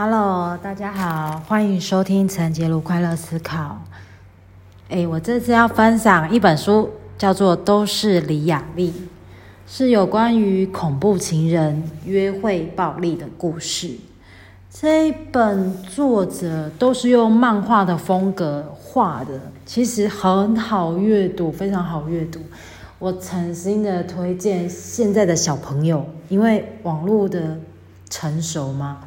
Hello，大家好，欢迎收听陈杰如快乐思考。哎，我这次要分享一本书，叫做《都是李雅丽》，是有关于恐怖情人约会暴力的故事。这一本作者都是用漫画的风格画的，其实很好阅读，非常好阅读。我诚心的推荐现在的小朋友，因为网络的成熟嘛。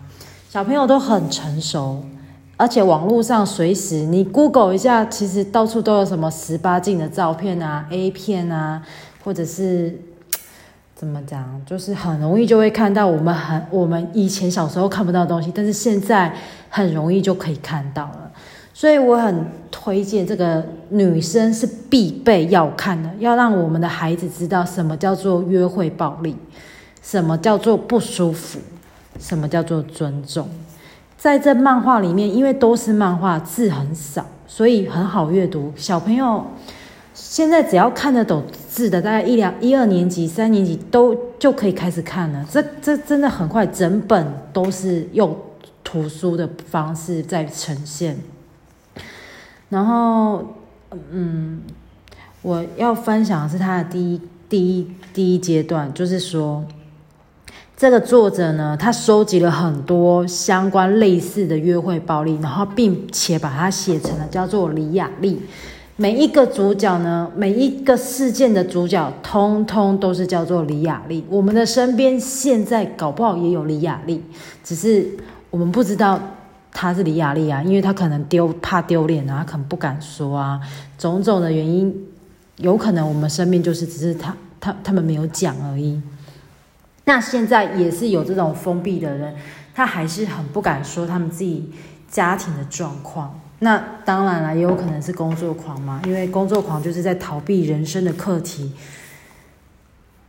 小朋友都很成熟，而且网络上随时你 Google 一下，其实到处都有什么十八禁的照片啊、A 片啊，或者是怎么讲，就是很容易就会看到我们很我们以前小时候看不到的东西，但是现在很容易就可以看到了。所以我很推荐这个女生是必备要看的，要让我们的孩子知道什么叫做约会暴力，什么叫做不舒服。什么叫做尊重？在这漫画里面，因为都是漫画，字很少，所以很好阅读。小朋友现在只要看得懂字的，大概一两一二年级、三年级都就可以开始看了。这这真的很快，整本都是用图书的方式在呈现。然后，嗯，我要分享的是他的第一第一第一阶段，就是说。这个作者呢，他收集了很多相关类似的约会暴力，然后并且把它写成了叫做李雅丽。每一个主角呢，每一个事件的主角，通通都是叫做李雅丽。我们的身边现在搞不好也有李雅丽，只是我们不知道她是李雅丽啊，因为她可能丢怕丢脸啊，可能不敢说啊，种种的原因，有可能我们身边就是只是他他他们没有讲而已。那现在也是有这种封闭的人，他还是很不敢说他们自己家庭的状况。那当然了，也有可能是工作狂嘛，因为工作狂就是在逃避人生的课题，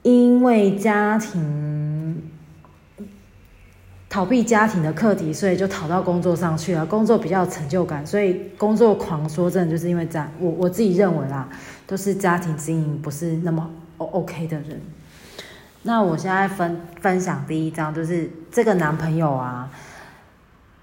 因为家庭逃避家庭的课题，所以就逃到工作上去了。工作比较有成就感，所以工作狂说真的就是因为这样。我我自己认为啦，都是家庭经营不是那么 O OK 的人。那我现在分分享第一章，就是这个男朋友啊，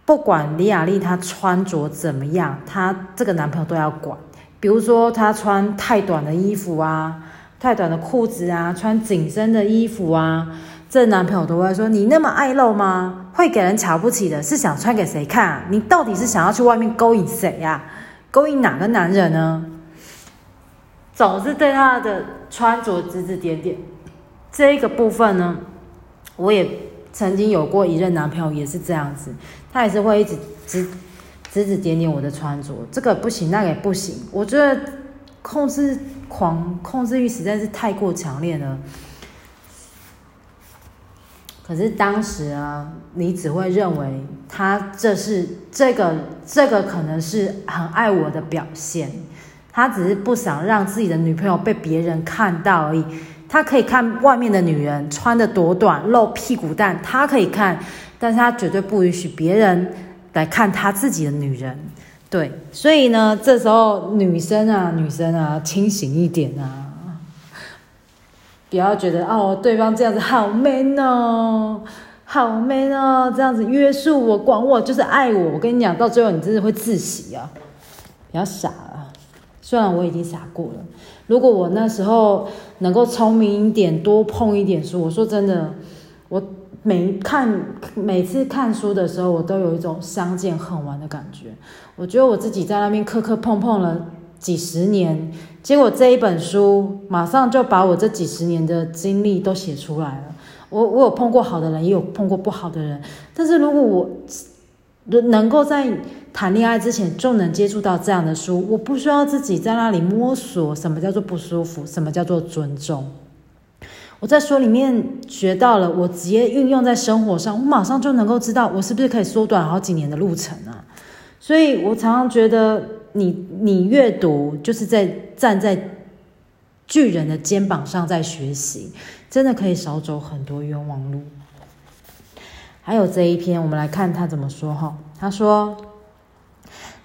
不管李雅丽她穿着怎么样，她这个男朋友都要管。比如说她穿太短的衣服啊，太短的裤子啊，穿紧身的衣服啊，这男朋友都会说：“你那么爱露吗？会给人瞧不起的，是想穿给谁看？你到底是想要去外面勾引谁呀？勾引哪个男人呢？”总是对她的穿着指指点点。这一个部分呢，我也曾经有过一任男朋友，也是这样子，他也是会一直指指指点点我的穿着，这个不行，那个也不行。我觉得控制狂、控制欲实在是太过强烈了。可是当时啊，你只会认为他这是这个这个可能是很爱我的表现，他只是不想让自己的女朋友被别人看到而已。他可以看外面的女人穿的多短，露屁股蛋，他可以看，但是他绝对不允许别人来看他自己的女人。对，所以呢，这时候女生啊，女生啊，清醒一点啊，不要觉得哦，对方这样子好 man 哦，好 man 哦，这样子约束我、管我，就是爱我。我跟你讲，到最后你真的会窒息啊，不要傻了。虽然我已经傻过了。如果我那时候能够聪明一点，多碰一点书，我说真的，我每看每次看书的时候，我都有一种相见恨晚的感觉。我觉得我自己在那边磕磕碰碰了几十年，结果这一本书马上就把我这几十年的经历都写出来了。我我有碰过好的人，也有碰过不好的人，但是如果我。能够在谈恋爱之前就能接触到这样的书，我不需要自己在那里摸索什么叫做不舒服，什么叫做尊重。我在书里面学到了，我直接运用在生活上，我马上就能够知道我是不是可以缩短好几年的路程啊！所以我常常觉得，你你阅读就是在站在巨人的肩膀上在学习，真的可以少走很多冤枉路。还有这一篇，我们来看他怎么说哈。他说，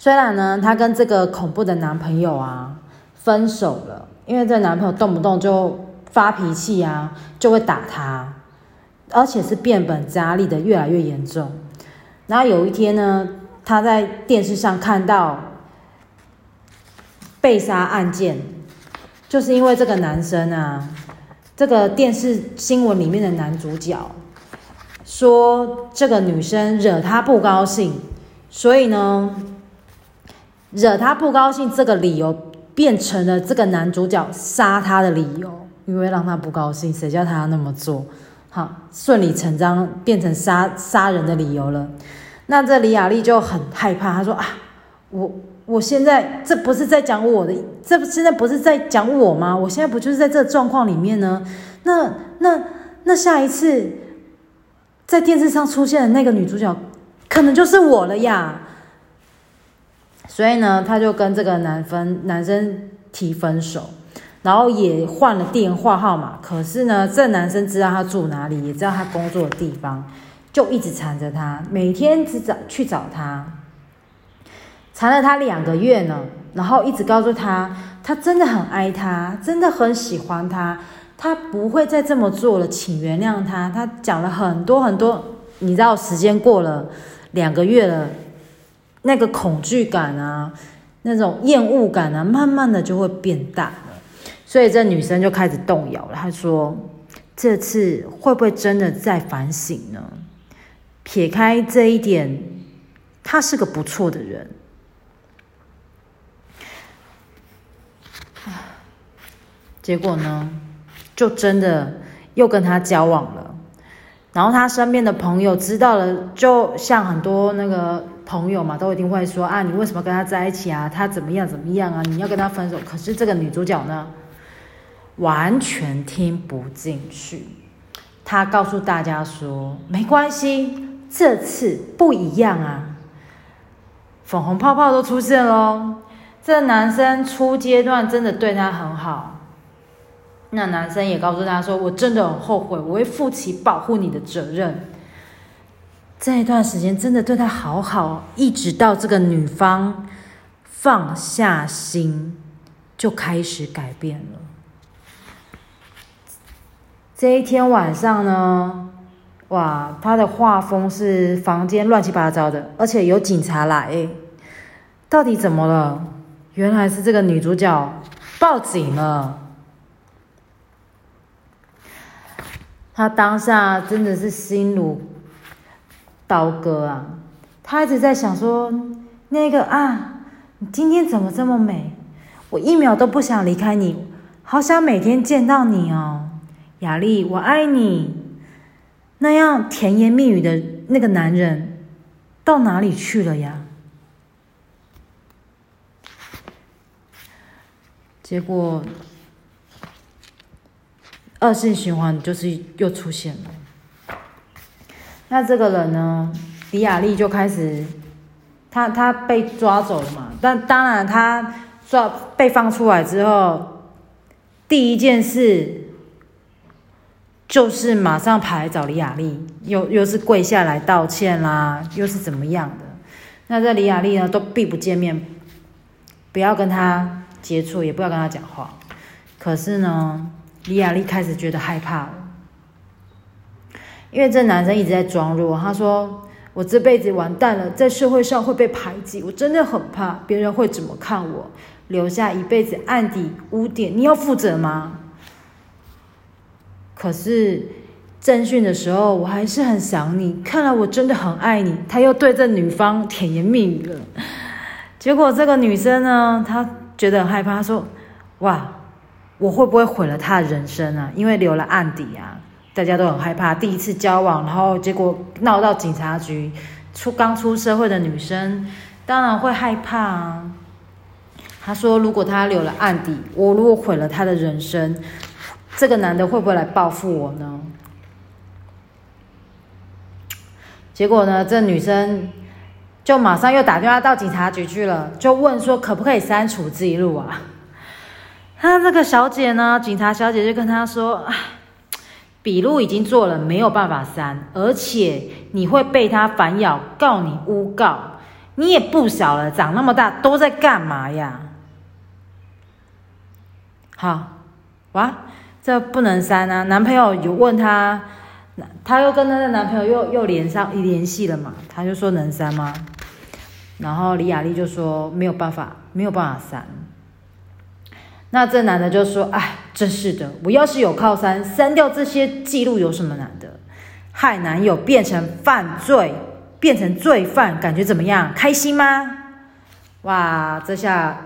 虽然呢，她跟这个恐怖的男朋友啊分手了，因为这男朋友动不动就发脾气啊，就会打她，而且是变本加厉的越来越严重。然后有一天呢，她在电视上看到被杀案件，就是因为这个男生啊，这个电视新闻里面的男主角说这个女生惹他不高兴，所以呢，惹他不高兴这个理由变成了这个男主角杀他的理由，因为让他不高兴，谁叫他那么做？好，顺理成章变成杀杀人的理由了。那这李雅丽就很害怕，她说啊，我我现在这不是在讲我的，这不现在不是在讲我吗？我现在不就是在这状况里面呢？那那那下一次在电视上出现的那个女主角，可能就是我了呀。所以呢，他就跟这个男分男生提分手。然后也换了电话号码，可是呢，这男生知道他住哪里，也知道他工作的地方，就一直缠着他，每天只找去找他，缠了他两个月呢。然后一直告诉他，他真的很爱他，真的很喜欢他，他不会再这么做了，请原谅他。他讲了很多很多，你知道，时间过了两个月了，那个恐惧感啊，那种厌恶感啊，慢慢的就会变大。所以这女生就开始动摇了。她说：“这次会不会真的在反省呢？撇开这一点，他是个不错的人。结果呢，就真的又跟他交往了。然后他身边的朋友知道了，就像很多那个朋友嘛，都一定会说：啊，你为什么跟他在一起啊？他怎么样怎么样啊？你要跟他分手。可是这个女主角呢？”完全听不进去，她告诉大家说：“没关系，这次不一样啊，粉红泡泡都出现喽。这男生初阶段真的对她很好，那男生也告诉她说：‘我真的很后悔，我会负起保护你的责任。’这一段时间真的对他好好，一直到这个女方放下心，就开始改变了。”这一天晚上呢，哇，他的画风是房间乱七八糟的，而且有警察来，到底怎么了？原来是这个女主角报警了。他当下真的是心如刀割啊！他一直在想说，那个啊，你今天怎么这么美？我一秒都不想离开你，好想每天见到你哦。雅丽，我爱你。那样甜言蜜语的那个男人到哪里去了呀？结果恶性循环就是又出现了。那这个人呢？李雅丽就开始，他他被抓走了嘛？但当然，他抓被放出来之后，第一件事。就是马上跑来找李雅丽，又又是跪下来道歉啦，又是怎么样的？那这李雅丽呢，都避不见面，不要跟他接触，也不要跟他讲话。可是呢，李雅丽开始觉得害怕了，因为这男生一直在装弱。他说：“我这辈子完蛋了，在社会上会被排挤，我真的很怕别人会怎么看我，留下一辈子案底污点，你要负责吗？”可是侦讯的时候，我还是很想你。看来我真的很爱你。他又对这女方甜言蜜语了。结果这个女生呢，她觉得很害怕，说：“哇，我会不会毁了他的人生啊？因为留了案底啊，大家都很害怕。第一次交往，然后结果闹到警察局，出刚出社会的女生，当然会害怕啊。”她说：“如果他留了案底，我如果毁了他的人生。”这个男的会不会来报复我呢？结果呢，这女生就马上又打电话到警察局去了，就问说可不可以删除记录啊？她这个小姐呢，警察小姐就跟他说：“笔录已经做了，没有办法删，而且你会被他反咬，告你诬告。你也不小了，长那么大都在干嘛呀？”好，哇。这不能删啊！男朋友有问他那她又跟她的男朋友又又连上联系了嘛，她就说能删吗？然后李雅丽就说没有办法，没有办法删。那这男的就说：“哎，真是的，我要是有靠山，删掉这些记录有什么难的？害男友变成犯罪，变成罪犯，感觉怎么样？开心吗？”哇，这下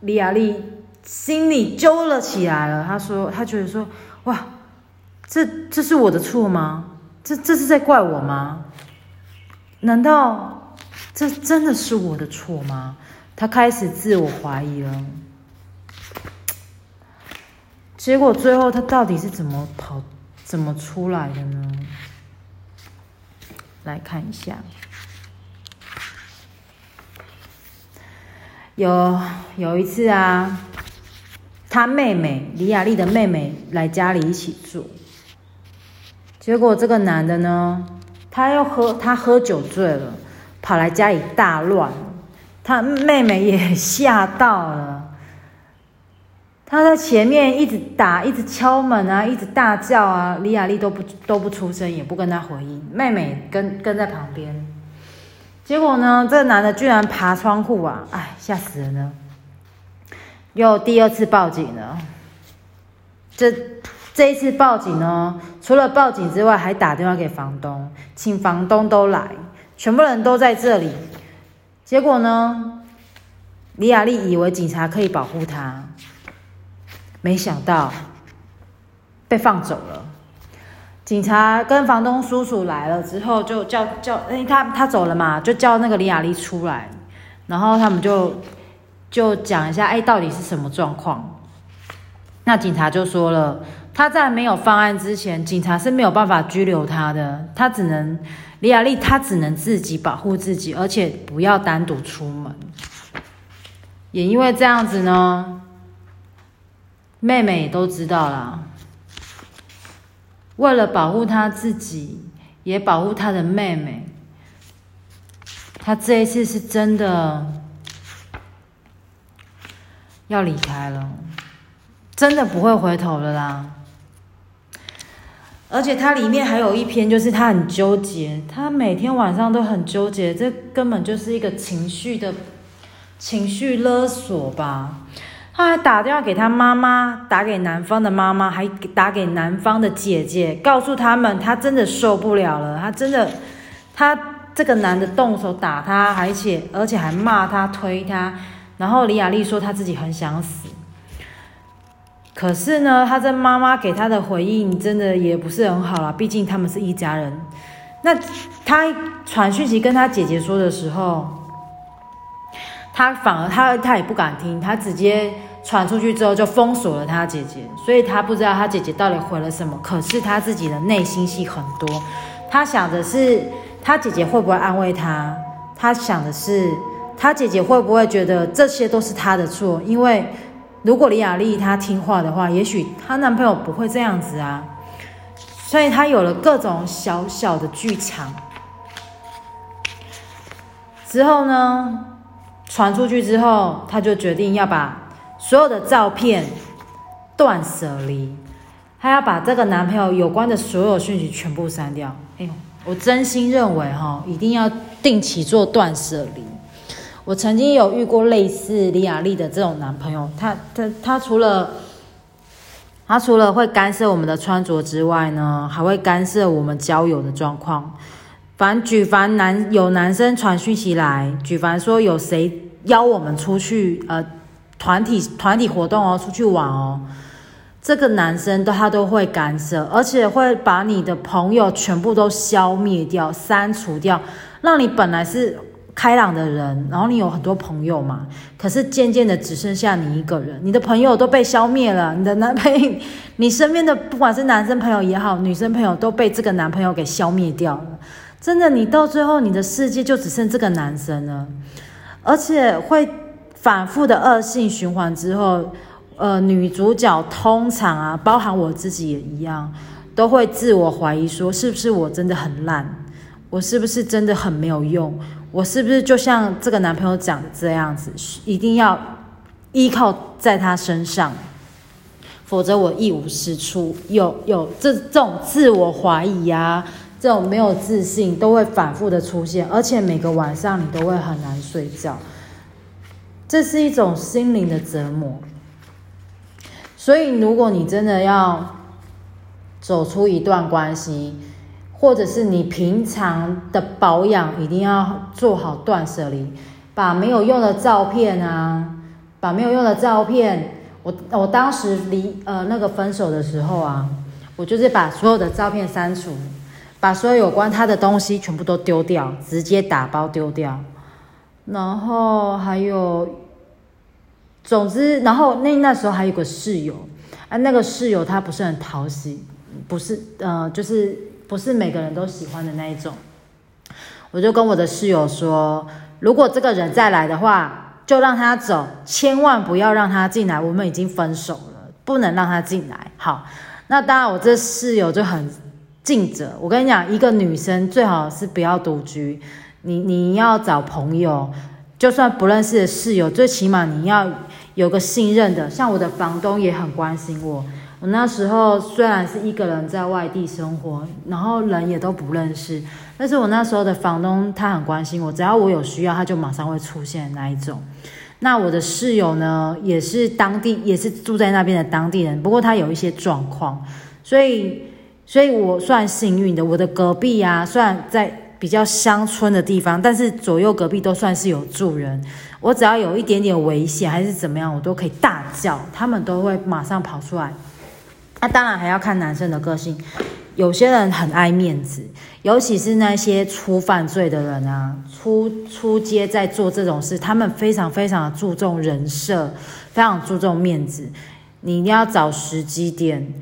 李雅丽心里揪了起来了。她说：“她觉得说，哇，这这是我的错吗？这这是在怪我吗？难道这真的是我的错吗？”她开始自我怀疑了。结果最后他到底是怎么跑、怎么出来的呢？来看一下，有有一次啊，他妹妹李雅丽的妹妹来家里一起住，结果这个男的呢，他又喝他喝酒醉了，跑来家里大乱，他妹妹也吓到了。他在前面一直打，一直敲门啊，一直大叫啊，李雅丽都不都不出声，也不跟他回应。妹妹跟跟在旁边，结果呢，这男的居然爬窗户啊！哎，吓死人了！又第二次报警了。这这一次报警呢，除了报警之外，还打电话给房东，请房东都来，全部人都在这里。结果呢，李雅丽以为警察可以保护她。没想到被放走了。警察跟房东叔叔来了之后，就叫叫，哎，他他走了嘛，就叫那个李雅丽出来，然后他们就就讲一下，哎，到底是什么状况？那警察就说了，他在没有犯案之前，警察是没有办法拘留他的，他只能李雅丽，他只能自己保护自己，而且不要单独出门。也因为这样子呢。妹妹都知道啦，为了保护她自己，也保护她的妹妹，她这一次是真的要离开了，真的不会回头了啦。而且它里面还有一篇，就是她很纠结，她每天晚上都很纠结，这根本就是一个情绪的情绪勒索吧。他还打电话给他妈妈，打给男方的妈妈，还打给男方的姐姐，告诉他们他真的受不了了，他真的，他这个男的动手打他，而且而且还骂他、推他。然后李雅丽说她自己很想死，可是呢，他这妈妈给他的回应真的也不是很好啦，毕竟他们是一家人。那他传讯息跟他姐姐说的时候。他反而他他也不敢听，他直接传出去之后就封锁了他姐姐，所以他不知道他姐姐到底回了什么。可是他自己的内心戏很多，他想的是他姐姐会不会安慰他，他想的是他姐姐会不会觉得这些都是他的错，因为如果李雅丽她听话的话，也许她男朋友不会这样子啊。所以他有了各种小小的剧场之后呢？传出去之后，他就决定要把所有的照片断舍离，他要把这个男朋友有关的所有讯息全部删掉。哎呦，我真心认为哈，一定要定期做断舍离。我曾经有遇过类似李雅丽的这种男朋友，他他他除了他除了会干涉我们的穿着之外呢，还会干涉我们交友的状况。反正举凡男有男生传讯息来，举凡说有谁。邀我们出去，呃，团体团体活动哦，出去玩哦，这个男生都他都会干涉，而且会把你的朋友全部都消灭掉、删除掉，让你本来是开朗的人，然后你有很多朋友嘛，可是渐渐的只剩下你一个人，你的朋友都被消灭了，你的男朋友，你身边的不管是男生朋友也好，女生朋友都被这个男朋友给消灭掉了，真的，你到最后你的世界就只剩这个男生了。而且会反复的恶性循环之后，呃，女主角通常啊，包含我自己也一样，都会自我怀疑说，是不是我真的很烂？我是不是真的很没有用？我是不是就像这个男朋友讲的这样子，一定要依靠在他身上，否否则我一无是处。有有这这种自我怀疑啊，这种没有自信都会反复的出现，而且每个晚上你都会很难睡觉，这是一种心灵的折磨。所以，如果你真的要走出一段关系，或者是你平常的保养一定要做好断舍离，把没有用的照片啊，把没有用的照片，我我当时离呃那个分手的时候啊，我就是把所有的照片删除，把所有有关他的东西全部都丢掉，直接打包丢掉，然后还有，总之，然后那那时候还有个室友，啊，那个室友他不是很讨喜，不是呃就是。不是每个人都喜欢的那一种，我就跟我的室友说，如果这个人再来的话，就让他走，千万不要让他进来。我们已经分手了，不能让他进来。好，那当然我这室友就很尽责。我跟你讲，一个女生最好是不要独居，你你要找朋友，就算不认识的室友，最起码你要有个信任的。像我的房东也很关心我。我那时候虽然是一个人在外地生活，然后人也都不认识，但是我那时候的房东他很关心我，只要我有需要，他就马上会出现那一种。那我的室友呢，也是当地，也是住在那边的当地人，不过他有一些状况，所以，所以我算幸运的。我的隔壁啊，虽然在比较乡村的地方，但是左右隔壁都算是有住人。我只要有一点点危险还是怎么样，我都可以大叫，他们都会马上跑出来。那当然还要看男生的个性，有些人很爱面子，尤其是那些初犯罪的人啊，初初阶在做这种事，他们非常非常注重人设，非常注重面子。你一定要找时机点，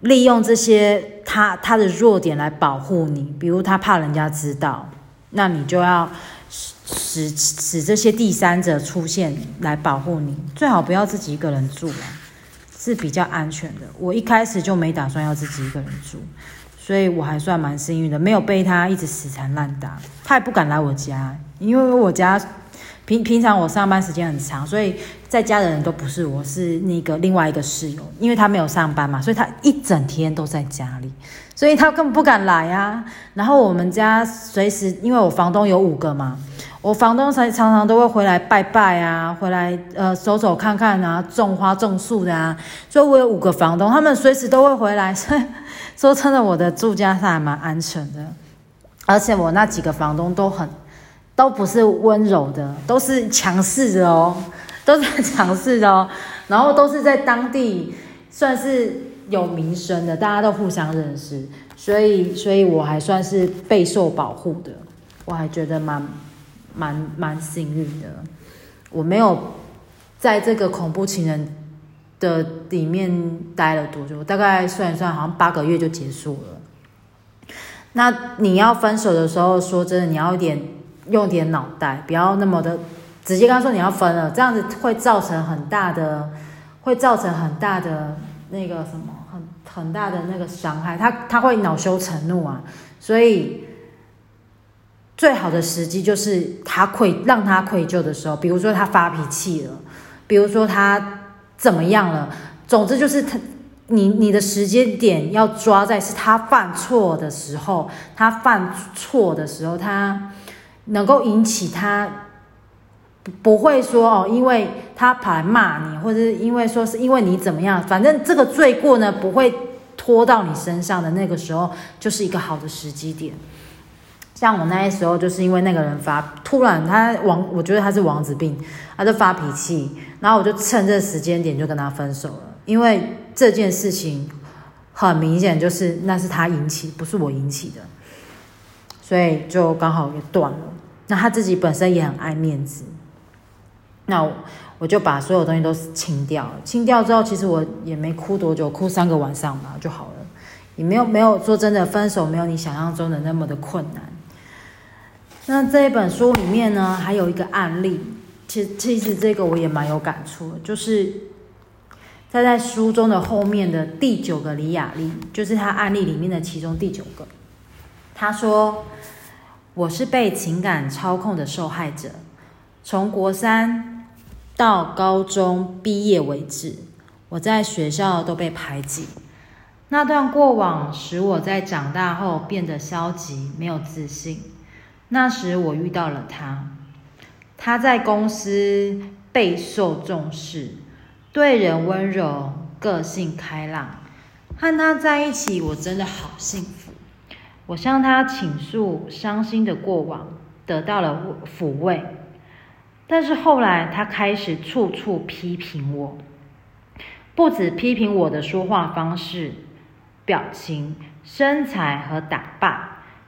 利用这些他他的弱点来保护你，比如他怕人家知道，那你就要使使这些第三者出现来保护你，最好不要自己一个人住啊。是比较安全的。我一开始就没打算要自己一个人住，所以我还算蛮幸运的，没有被他一直死缠烂打。他也不敢来我家，因为我家平平常我上班时间很长，所以在家的人都不是我，是那个另外一个室友，因为他没有上班嘛，所以他一整天都在家里，所以他根本不敢来啊。然后我们家随时，因为我房东有五个嘛。我房东常常常都会回来拜拜啊，回来呃走走看看啊，种花种树的啊，所以我有五个房东，他们随时都会回来。所 以说真的，我的住家是还蛮安全的，而且我那几个房东都很都不是温柔的，都是强势的哦，都是强势的哦，然后都是在当地算是有名声的，大家都互相认识，所以所以我还算是备受保护的，我还觉得蛮。蛮蛮幸运的，我没有在这个恐怖情人的里面待了多久，大概算一算，好像八个月就结束了。那你要分手的时候，说真的，你要一点用点脑袋，不要那么的直接跟他说你要分了，这样子会造成很大的，会造成很大的那个什么，很很大的那个伤害，他他会恼羞成怒啊，所以。最好的时机就是他愧让他愧疚的时候，比如说他发脾气了，比如说他怎么样了，总之就是他你你的时间点要抓在是他犯错的时候，他犯错的时候，他能够引起他不会说哦，因为他跑来骂你，或者是因为说是因为你怎么样，反正这个罪过呢不会拖到你身上的那个时候，就是一个好的时机点。像我那时候，就是因为那个人发突然他王，我觉得他是王子病，他就发脾气，然后我就趁这时间点就跟他分手了。因为这件事情很明显就是那是他引起，不是我引起的，所以就刚好也断了。那他自己本身也很爱面子，那我就把所有东西都清掉了。清掉之后，其实我也没哭多久，哭三个晚上吧就好了，也没有没有说真的分手，没有你想象中的那么的困难。那这一本书里面呢，还有一个案例，其其实这个我也蛮有感触，就是他在书中的后面的第九个李雅丽，就是他案例里面的其中第九个。他说：“我是被情感操控的受害者，从国三到高中毕业为止，我在学校都被排挤。那段过往使我在长大后变得消极，没有自信。那时我遇到了他，他在公司备受重视，对人温柔，个性开朗。和他在一起，我真的好幸福。我向他倾诉伤心的过往，得到了抚慰。但是后来，他开始处处批评我，不止批评我的说话方式。表情、身材和打扮，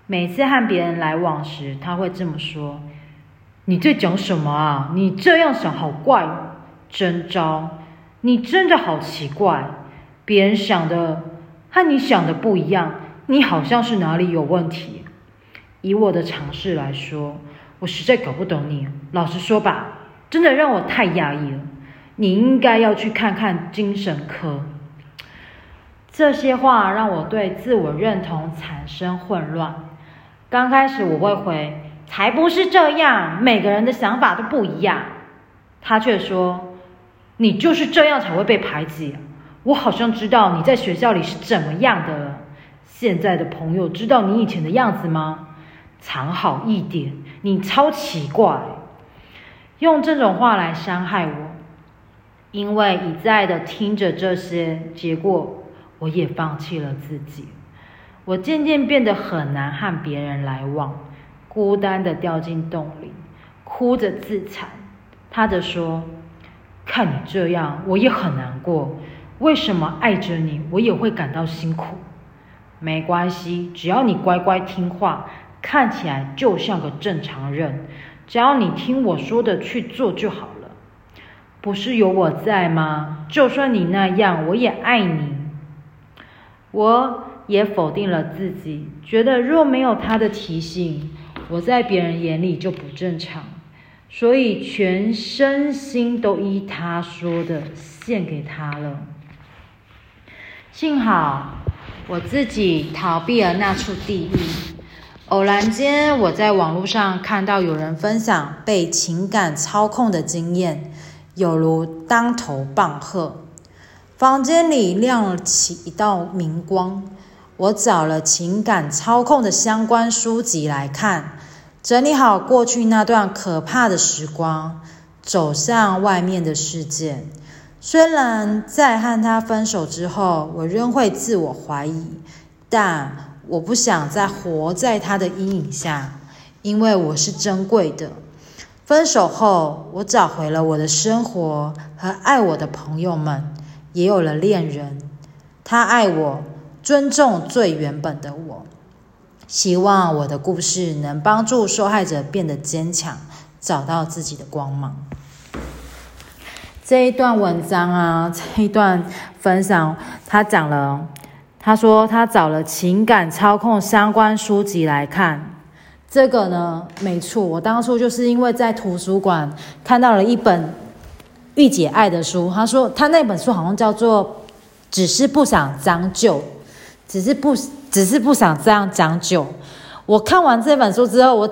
每次和别人来往时，他会这么说：“你在讲什么啊？你这样想好怪，真招！你真的好奇怪，别人想的和你想的不一样，你好像是哪里有问题。以我的尝试来说，我实在搞不懂你。老实说吧，真的让我太压抑了。你应该要去看看精神科。”这些话让我对自我认同产生混乱。刚开始我会回：“才不是这样，每个人的想法都不一样。”他却说：“你就是这样才会被排挤。我好像知道你在学校里是怎么样的了。现在的朋友知道你以前的样子吗？藏好一点，你超奇怪。”用这种话来伤害我，因为一再的听着这些，结果。我也放弃了自己，我渐渐变得很难和别人来往，孤单的掉进洞里，哭着自残。他的说：“看你这样，我也很难过。为什么爱着你，我也会感到辛苦？没关系，只要你乖乖听话，看起来就像个正常人，只要你听我说的去做就好了。不是有我在吗？就算你那样，我也爱你。”我也否定了自己，觉得若没有他的提醒，我在别人眼里就不正常，所以全身心都依他说的献给他了。幸好我自己逃避了那处地狱。偶然间，我在网络上看到有人分享被情感操控的经验，有如当头棒喝。房间里亮起一道明光，我找了情感操控的相关书籍来看，整理好过去那段可怕的时光，走向外面的世界。虽然在和他分手之后，我仍会自我怀疑，但我不想再活在他的阴影下，因为我是珍贵的。分手后，我找回了我的生活和爱我的朋友们。也有了恋人，他爱我，尊重最原本的我。希望我的故事能帮助受害者变得坚强，找到自己的光芒。这一段文章啊，这一段分享，他讲了，他说他找了情感操控相关书籍来看。这个呢，没错，我当初就是因为在图书馆看到了一本。御姐爱的书，他说他那本书好像叫做《只是不想将就》，只是不只是不想这样将就。我看完这本书之后，我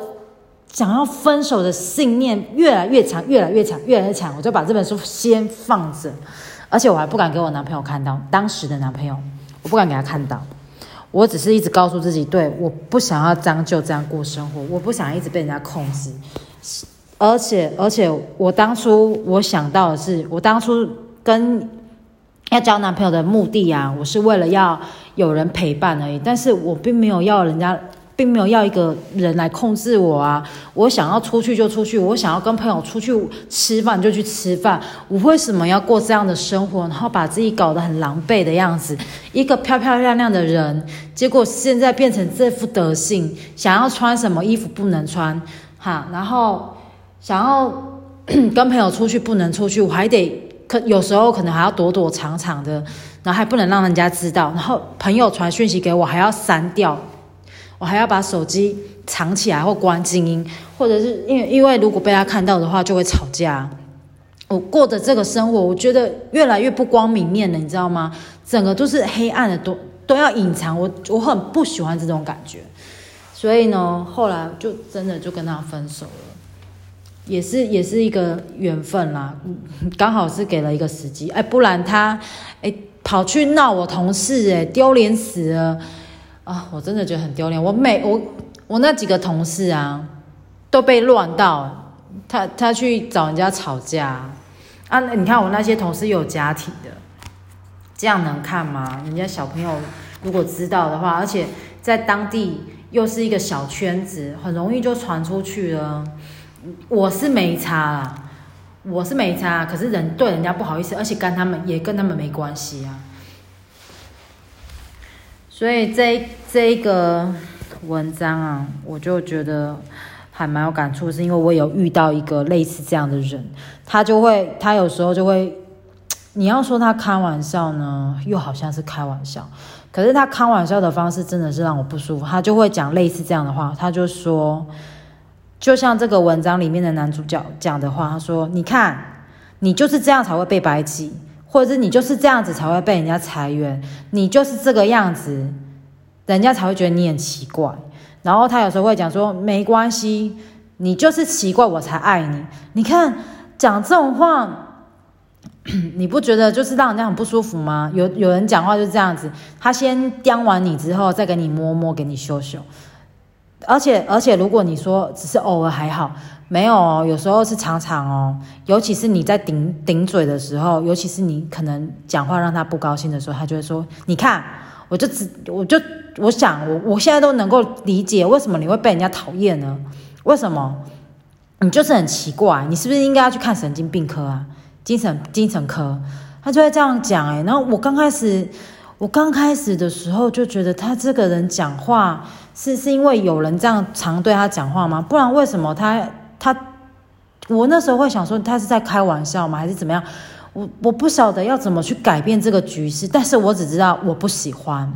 想要分手的信念越来越强，越来越强，越来越强。我就把这本书先放着，而且我还不敢给我男朋友看到，当时的男朋友，我不敢给他看到。我只是一直告诉自己，对，我不想要将就这样过生活，我不想一直被人家控制。而且，而且，我当初我想到的是，我当初跟要交男朋友的目的啊，我是为了要有人陪伴而已。但是我并没有要人家，并没有要一个人来控制我啊。我想要出去就出去，我想要跟朋友出去吃饭就去吃饭。我为什么要过这样的生活，然后把自己搞得很狼狈的样子？一个漂漂亮亮的人，结果现在变成这副德性，想要穿什么衣服不能穿，哈，然后。想要跟朋友出去不能出去，我还得可有时候可能还要躲躲藏藏的，然后还不能让人家知道。然后朋友传讯息给我，还要删掉，我还要把手机藏起来或关静音，或者是因为因为如果被他看到的话就会吵架。我过的这个生活，我觉得越来越不光明面了，你知道吗？整个都是黑暗的，都都要隐藏。我我很不喜欢这种感觉，所以呢，后来就真的就跟他分手了。也是也是一个缘分啦，刚好是给了一个时机，哎，不然他哎跑去闹我同事，哎，丢脸死了啊！我真的觉得很丢脸。我每我我那几个同事啊，都被乱到，他他去找人家吵架啊！你看我那些同事有家庭的，这样能看吗？人家小朋友如果知道的话，而且在当地又是一个小圈子，很容易就传出去了。我是没差啦，我是没差，可是人对人家不好意思，而且跟他们也跟他们没关系啊。所以这这一个文章啊，我就觉得还蛮有感触，是因为我有遇到一个类似这样的人，他就会，他有时候就会，你要说他开玩笑呢，又好像是开玩笑，可是他开玩笑的方式真的是让我不舒服，他就会讲类似这样的话，他就说。就像这个文章里面的男主角讲的话，他说：“你看，你就是这样才会被白起，或者是你就是这样子才会被人家裁员，你就是这个样子，人家才会觉得你很奇怪。然后他有时候会讲说：没关系，你就是奇怪，我才爱你。你看讲这种话，你不觉得就是让人家很不舒服吗？有有人讲话就是这样子，他先刁完你之后，再给你摸摸，给你修修。”而且而且，如果你说只是偶尔还好，没有哦，有时候是常常哦。尤其是你在顶顶嘴的时候，尤其是你可能讲话让他不高兴的时候，他就会说：“你看，我就只我就我想我我现在都能够理解为什么你会被人家讨厌呢？为什么？你就是很奇怪，你是不是应该要去看神经病科啊？精神精神科？”他就会这样讲哎。然后我刚开始我刚开始的时候就觉得他这个人讲话。是是因为有人这样常对他讲话吗？不然为什么他他我那时候会想说他是在开玩笑吗？还是怎么样？我我不晓得要怎么去改变这个局势，但是我只知道我不喜欢。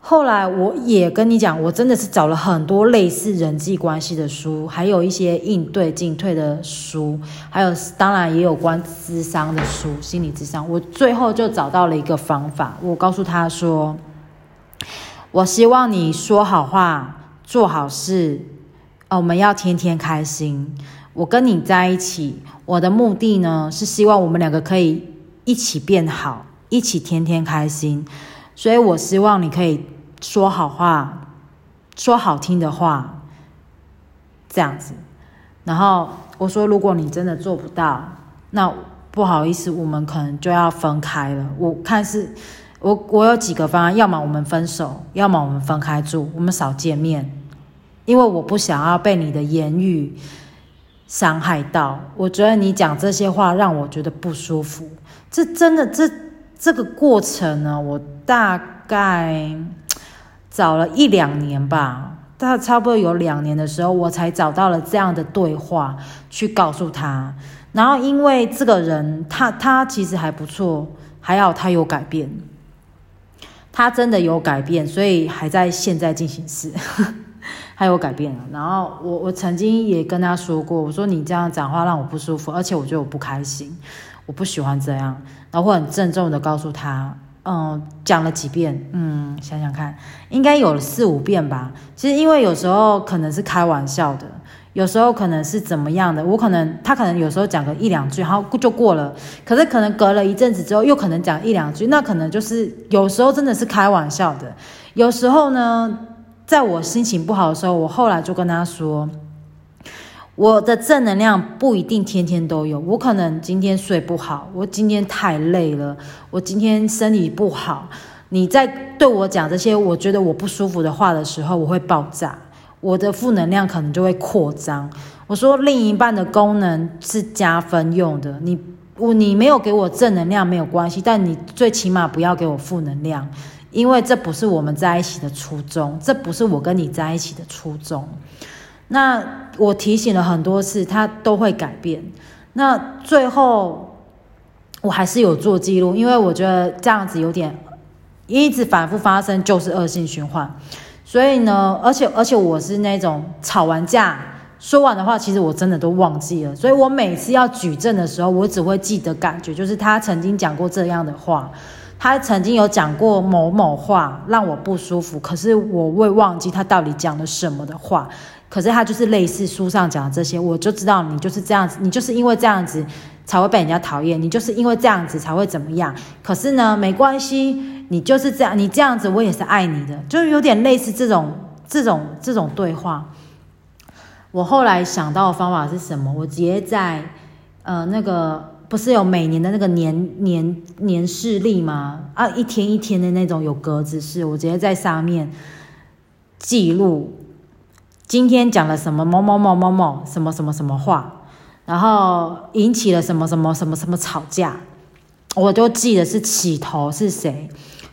后来我也跟你讲，我真的是找了很多类似人际关系的书，还有一些应对进退的书，还有当然也有关智商的书，心理智商。我最后就找到了一个方法，我告诉他说。我希望你说好话，做好事，哦我们要天天开心。我跟你在一起，我的目的呢是希望我们两个可以一起变好，一起天天开心。所以我希望你可以说好话，说好听的话，这样子。然后我说，如果你真的做不到，那不好意思，我们可能就要分开了。我看是。我我有几个方案，要么我们分手，要么我们分开住，我们少见面，因为我不想要被你的言语伤害到。我觉得你讲这些话让我觉得不舒服。这真的，这这个过程呢，我大概找了一两年吧，大概差不多有两年的时候，我才找到了这样的对话去告诉他。然后因为这个人，他他其实还不错，还好他有改变。他真的有改变，所以还在现在进行时，他有改变了。然后我我曾经也跟他说过，我说你这样讲话让我不舒服，而且我觉得我不开心，我不喜欢这样。然后我很郑重的告诉他，嗯，讲了几遍，嗯，想想看，应该有了四五遍吧。其实因为有时候可能是开玩笑的。有时候可能是怎么样的，我可能他可能有时候讲个一两句，然后就过了。可是可能隔了一阵子之后，又可能讲一两句，那可能就是有时候真的是开玩笑的。有时候呢，在我心情不好的时候，我后来就跟他说，我的正能量不一定天天都有。我可能今天睡不好，我今天太累了，我今天身体不好。你在对我讲这些我觉得我不舒服的话的时候，我会爆炸。我的负能量可能就会扩张。我说，另一半的功能是加分用的。你我你没有给我正能量没有关系，但你最起码不要给我负能量，因为这不是我们在一起的初衷，这不是我跟你在一起的初衷。那我提醒了很多次，他都会改变。那最后我还是有做记录，因为我觉得这样子有点一直反复发生，就是恶性循环。所以呢，而且而且我是那种吵完架说完的话，其实我真的都忘记了。所以我每次要举证的时候，我只会记得感觉，就是他曾经讲过这样的话，他曾经有讲过某某话让我不舒服，可是我会忘记他到底讲了什么的话。可是他就是类似书上讲的这些，我就知道你就是这样子，你就是因为这样子才会被人家讨厌，你就是因为这样子才会怎么样。可是呢，没关系，你就是这样，你这样子我也是爱你的，就是有点类似这种这种这种对话。我后来想到的方法是什么？我直接在呃那个。不是有每年的那个年年年事历吗？啊，一天一天的那种有格子式，我直接在上面记录今天讲了什么某某某某某什么什么什么话，然后引起了什么什么什么什么吵架，我都记得是起头是谁，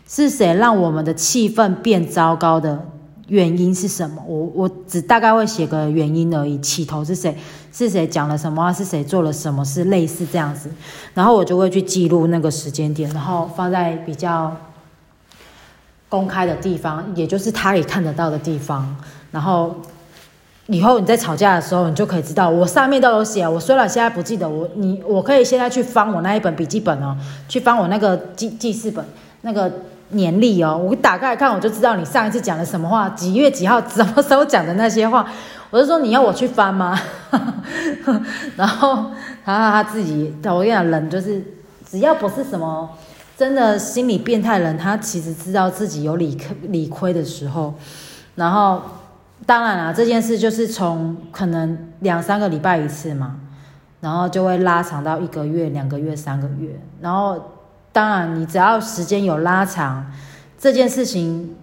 是谁让我们的气氛变糟糕的。原因是什么？我我只大概会写个原因而已。起头是谁？是谁讲了什么？是谁做了什么？是类似这样子，然后我就会去记录那个时间点，然后放在比较公开的地方，也就是他也看得到的地方。然后以后你在吵架的时候，你就可以知道，我上面都有写。我虽然现在不记得，我你我可以现在去翻我那一本笔记本哦，去翻我那个记记事本那个。年历哦，我打开来看，我就知道你上一次讲了什么话，几月几号，什么时候讲的那些话。我是说你要我去翻吗？然后他他自己，我跟你讲，人就是只要不是什么真的心理变态人，他其实知道自己有理理亏的时候。然后当然啦，这件事就是从可能两三个礼拜一次嘛，然后就会拉长到一个月、两个月、三个月，然后。当然，你只要时间有拉长，这件事情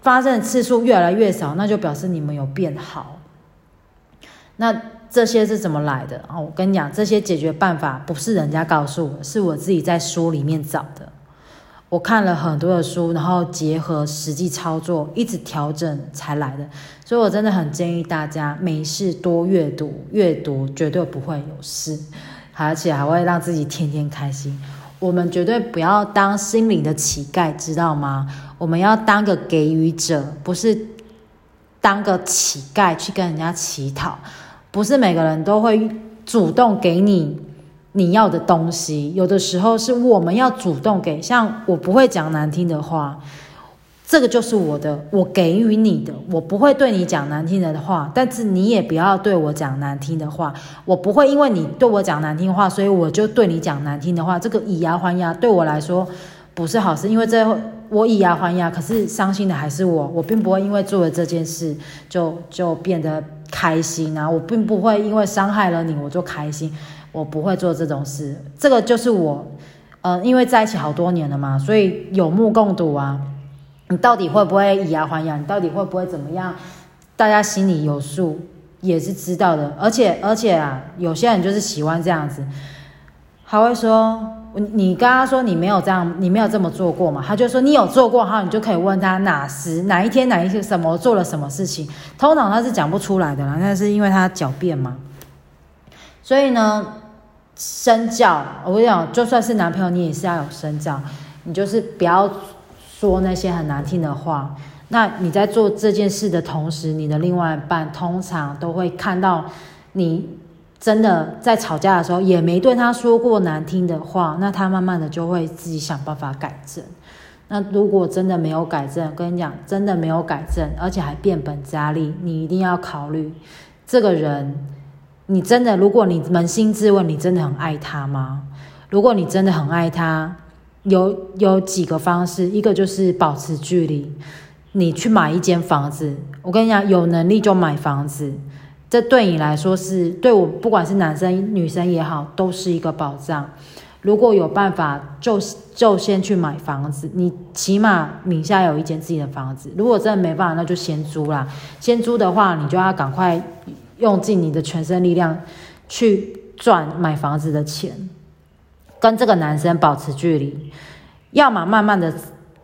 发生的次数越来越少，那就表示你们有变好。那这些是怎么来的啊？我跟你讲，这些解决办法不是人家告诉我，是我自己在书里面找的。我看了很多的书，然后结合实际操作，一直调整才来的。所以我真的很建议大家，没事多阅读，阅读绝对不会有事，而且还会让自己天天开心。我们绝对不要当心灵的乞丐，知道吗？我们要当个给予者，不是当个乞丐去跟人家乞讨。不是每个人都会主动给你你要的东西，有的时候是我们要主动给。像我不会讲难听的话。这个就是我的，我给予你的，我不会对你讲难听的话，但是你也不要对我讲难听的话。我不会因为你对我讲难听话，所以我就对你讲难听的话。这个以牙还牙对我来说不是好事，因为这我以牙还牙，可是伤心的还是我。我并不会因为做了这件事就就变得开心啊，我并不会因为伤害了你我就开心，我不会做这种事。这个就是我，呃，因为在一起好多年了嘛，所以有目共睹啊。你到底会不会以牙还牙？你到底会不会怎么样？大家心里有数，也是知道的。而且，而且啊，有些人就是喜欢这样子，还会说你跟他说你没有这样，你没有这么做过嘛？他就说你有做过，哈，你就可以问他哪时哪一天哪一些什么做了什么事情。通常他是讲不出来的啦，那是因为他狡辩嘛。所以呢，身教，我跟你讲，就算是男朋友，你也是要有身教，你就是不要。说那些很难听的话，那你在做这件事的同时，你的另外一半通常都会看到你真的在吵架的时候也没对他说过难听的话，那他慢慢的就会自己想办法改正。那如果真的没有改正，跟你讲，真的没有改正，而且还变本加厉，你一定要考虑这个人，你真的，如果你扪心自问，你真的很爱他吗？如果你真的很爱他。有有几个方式，一个就是保持距离。你去买一间房子，我跟你讲，有能力就买房子，这对你来说是对我，不管是男生女生也好，都是一个保障。如果有办法，就就先去买房子，你起码名下有一间自己的房子。如果真的没办法，那就先租啦。先租的话，你就要赶快用尽你的全身力量去赚买房子的钱。跟这个男生保持距离，要么慢慢的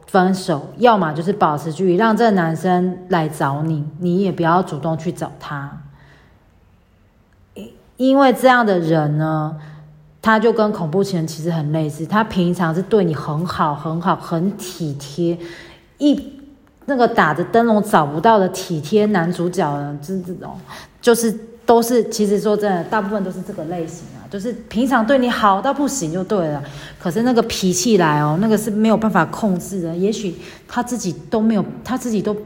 分手，要么就是保持距离，让这个男生来找你，你也不要主动去找他。因为这样的人呢，他就跟恐怖情人其实很类似，他平常是对你很好、很好、很体贴，一那个打着灯笼找不到的体贴男主角呢，就这种，就是。都是，其实说真的，大部分都是这个类型啊，就是平常对你好到不行就对了，可是那个脾气来哦，那个是没有办法控制的。也许他自己都没有，他自己都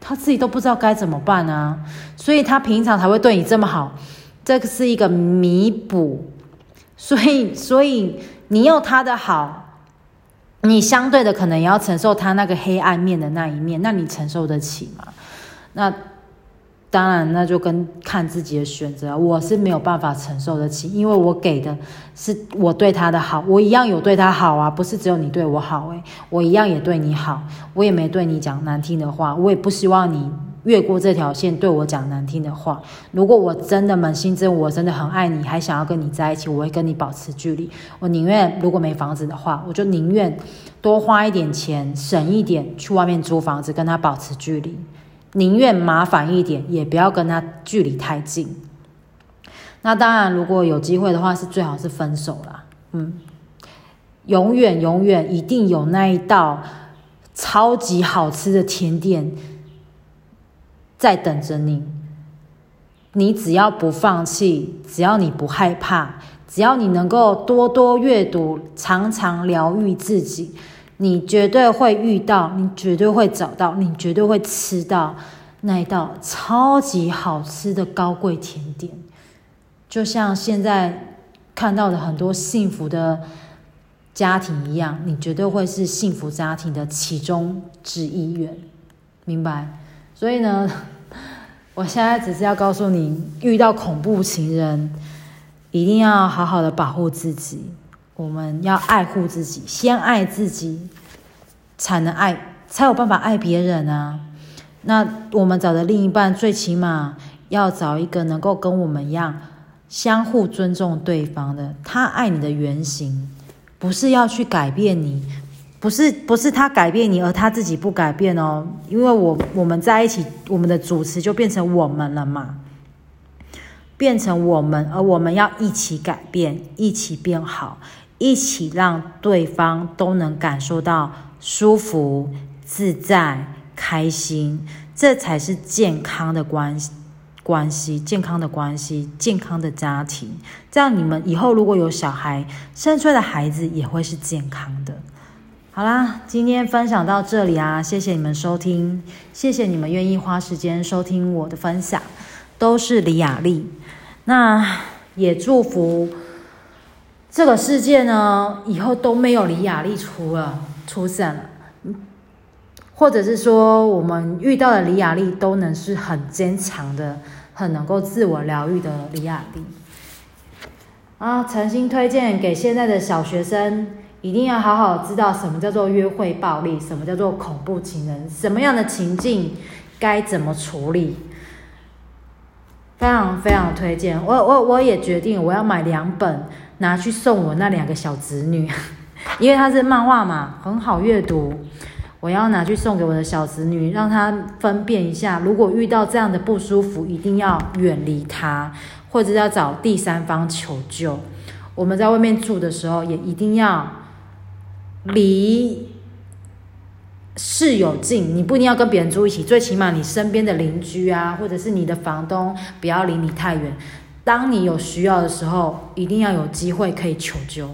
他自己都不知道该怎么办啊，所以他平常才会对你这么好，这个是一个弥补，所以所以你有他的好，你相对的可能也要承受他那个黑暗面的那一面，那你承受得起吗？那。当然，那就跟看自己的选择。我是没有办法承受得起，因为我给的是我对他的好，我一样有对他好啊，不是只有你对我好诶，我一样也对你好，我也没对你讲难听的话，我也不希望你越过这条线对我讲难听的话。如果我真的扪心自问，我真的很爱你，还想要跟你在一起，我会跟你保持距离。我宁愿如果没房子的话，我就宁愿多花一点钱，省一点去外面租房子，跟他保持距离。宁愿麻烦一点，也不要跟他距离太近。那当然，如果有机会的话，是最好是分手啦。嗯，永远永远一定有那一道超级好吃的甜点在等着你。你只要不放弃，只要你不害怕，只要你能够多多阅读，常常疗愈自己。你绝对会遇到，你绝对会找到，你绝对会吃到那一道超级好吃的高贵甜点，就像现在看到的很多幸福的家庭一样，你绝对会是幸福家庭的其中之一员，明白？所以呢，我现在只是要告诉你，遇到恐怖情人，一定要好好的保护自己。我们要爱护自己，先爱自己，才能爱，才有办法爱别人啊。那我们找的另一半，最起码要找一个能够跟我们一样，相互尊重对方的。他爱你的原型，不是要去改变你，不是不是他改变你，而他自己不改变哦。因为我我们在一起，我们的主持就变成我们了嘛。变成我们，而我们要一起改变，一起变好，一起让对方都能感受到舒服、自在、开心，这才是健康的关系。关系健康的关系，健康的家庭，这样你们以后如果有小孩，生出来的孩子也会是健康的。好啦，今天分享到这里啊，谢谢你们收听，谢谢你们愿意花时间收听我的分享，都是李雅丽。那也祝福这个世界呢，以后都没有李雅丽出了出现了，或者是说我们遇到的李雅丽都能是很坚强的、很能够自我疗愈的李雅丽。啊，诚心推荐给现在的小学生，一定要好好知道什么叫做约会暴力，什么叫做恐怖情人，什么样的情境该怎么处理。非常非常推荐，我我我也决定我要买两本拿去送我那两个小侄女，因为它是漫画嘛，很好阅读。我要拿去送给我的小侄女，让她分辨一下，如果遇到这样的不舒服，一定要远离他，或者要找第三方求救。我们在外面住的时候，也一定要离。室友近，你不一定要跟别人住一起，最起码你身边的邻居啊，或者是你的房东，不要离你太远。当你有需要的时候，一定要有机会可以求救。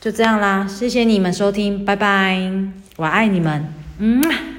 就这样啦，谢谢你们收听，拜拜，我爱你们，嗯。